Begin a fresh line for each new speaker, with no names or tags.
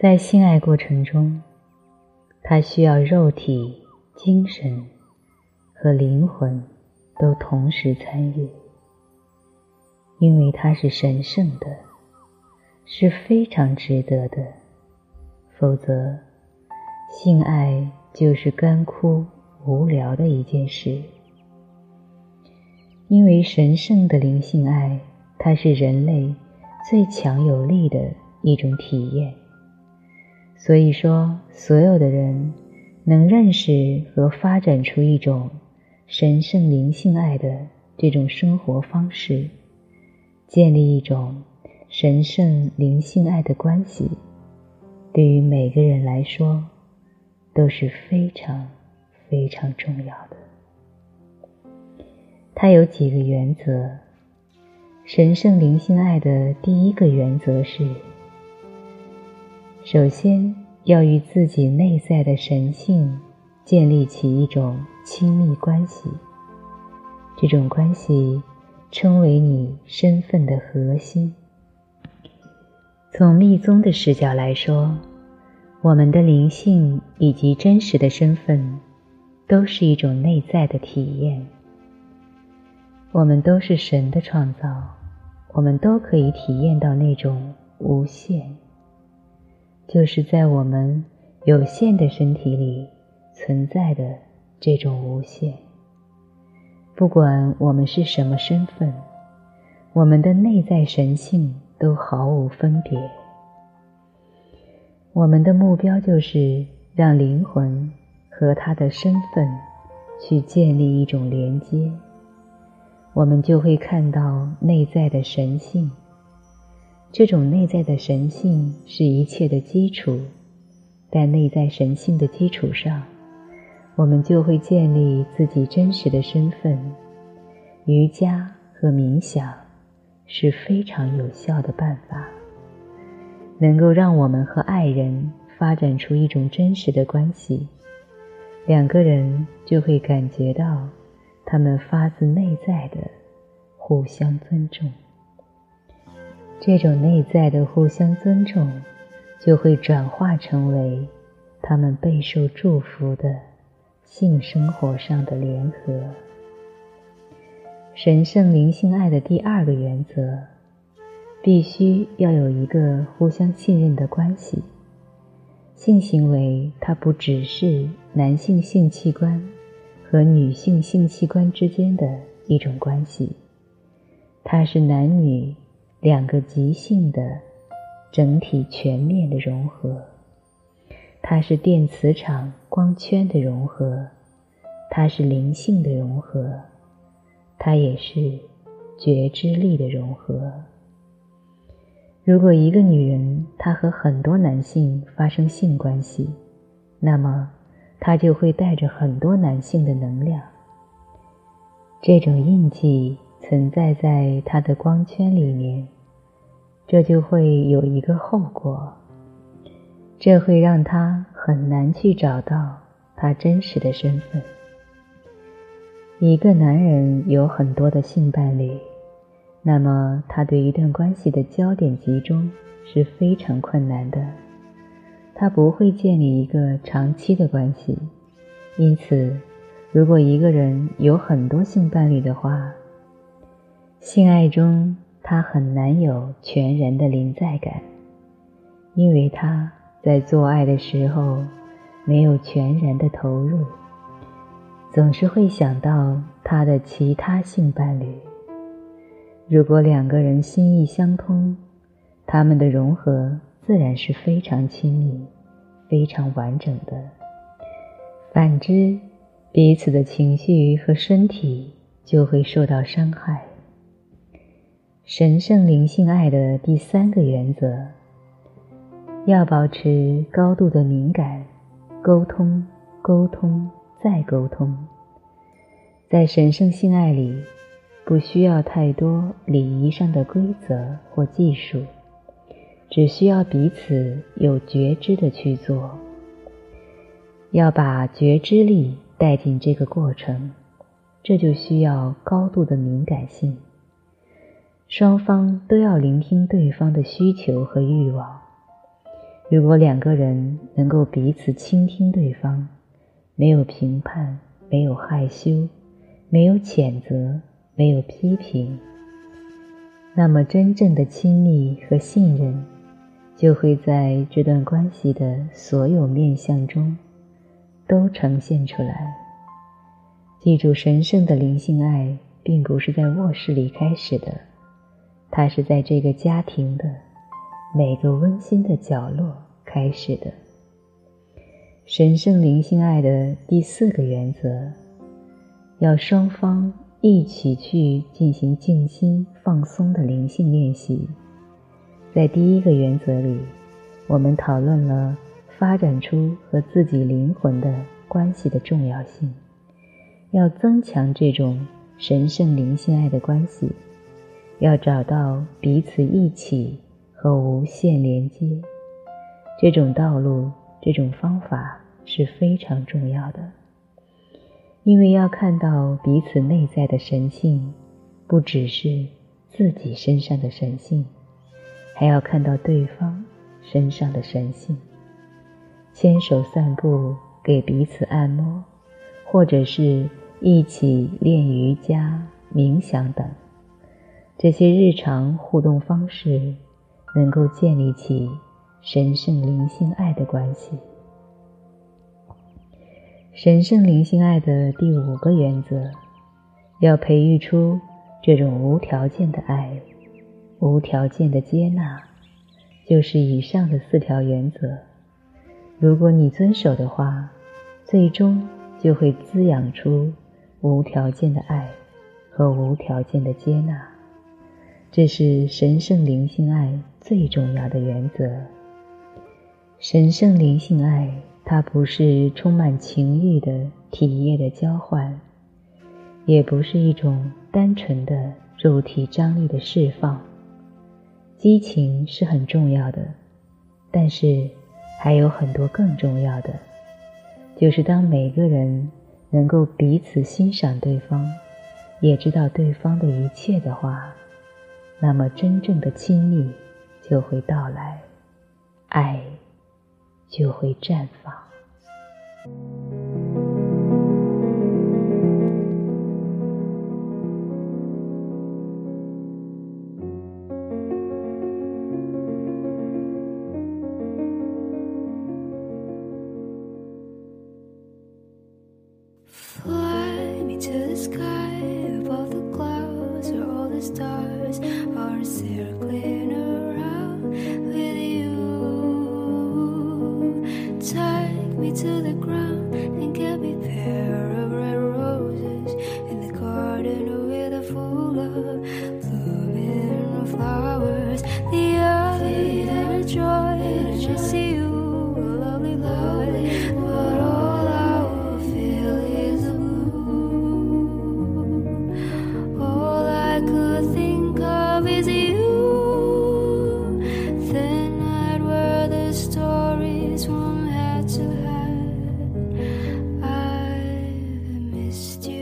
在性爱过程中，它需要肉体、精神和灵魂都同时参与，因为它是神圣的，是非常值得的。否则，性爱就是干枯无聊的一件事。因为神圣的灵性爱，它是人类最强有力的一种体验。所以说，所有的人能认识和发展出一种神圣灵性爱的这种生活方式，建立一种神圣灵性爱的关系，对于每个人来说都是非常非常重要的。它有几个原则。神圣灵性爱的第一个原则是。首先要与自己内在的神性建立起一种亲密关系，这种关系称为你身份的核心。从密宗的视角来说，我们的灵性以及真实的身份都是一种内在的体验。我们都是神的创造，我们都可以体验到那种无限。就是在我们有限的身体里存在的这种无限。不管我们是什么身份，我们的内在神性都毫无分别。我们的目标就是让灵魂和他的身份去建立一种连接，我们就会看到内在的神性。这种内在的神性是一切的基础，在内在神性的基础上，我们就会建立自己真实的身份。瑜伽和冥想是非常有效的办法，能够让我们和爱人发展出一种真实的关系，两个人就会感觉到他们发自内在的互相尊重。这种内在的互相尊重，就会转化成为他们备受祝福的性生活上的联合。神圣灵性爱的第二个原则，必须要有一个互相信任的关系。性行为它不只是男性性器官和女性性器官之间的一种关系，它是男女。两个极性的整体全面的融合，它是电磁场光圈的融合，它是灵性的融合，它也是觉知力的融合。如果一个女人她和很多男性发生性关系，那么她就会带着很多男性的能量，这种印记。存在在他的光圈里面，这就会有一个后果，这会让他很难去找到他真实的身份。一个男人有很多的性伴侣，那么他对一段关系的焦点集中是非常困难的，他不会建立一个长期的关系。因此，如果一个人有很多性伴侣的话，性爱中，他很难有全然的临在感，因为他在做爱的时候没有全然的投入，总是会想到他的其他性伴侣。如果两个人心意相通，他们的融合自然是非常亲密、非常完整的。反之，彼此的情绪和身体就会受到伤害。神圣灵性爱的第三个原则，要保持高度的敏感，沟通，沟通，再沟通。在神圣性爱里，不需要太多礼仪上的规则或技术，只需要彼此有觉知的去做。要把觉知力带进这个过程，这就需要高度的敏感性。双方都要聆听对方的需求和欲望，如果两个人能够彼此倾听对方，没有评判，没有害羞，没有谴责，没有批评，那么真正的亲密和信任就会在这段关系的所有面相中都呈现出来。记住，神圣的灵性爱并不是在卧室里开始的，它是在这个家庭的。每个温馨的角落开始的神圣灵性爱的第四个原则，要双方一起去进行静心放松的灵性练习。在第一个原则里，我们讨论了发展出和自己灵魂的关系的重要性，要增强这种神圣灵性爱的关系，要找到彼此一起。和无限连接，这种道路，这种方法是非常重要的。因为要看到彼此内在的神性，不只是自己身上的神性，还要看到对方身上的神性。牵手散步，给彼此按摩，或者是一起练瑜伽、冥想等，这些日常互动方式。能够建立起神圣灵性爱的关系。神圣灵性爱的第五个原则，要培育出这种无条件的爱、无条件的接纳，就是以上的四条原则。如果你遵守的话，最终就会滋养出无条件的爱和无条件的接纳。这是神圣灵性爱最重要的原则。神圣灵性爱，它不是充满情欲的体液的交换，也不是一种单纯的肉体张力的释放。激情是很重要的，但是还有很多更重要的，就是当每个人能够彼此欣赏对方，也知道对方的一切的话。那么，真正的亲密就会到来，爱就会绽放。to the ground. lost you.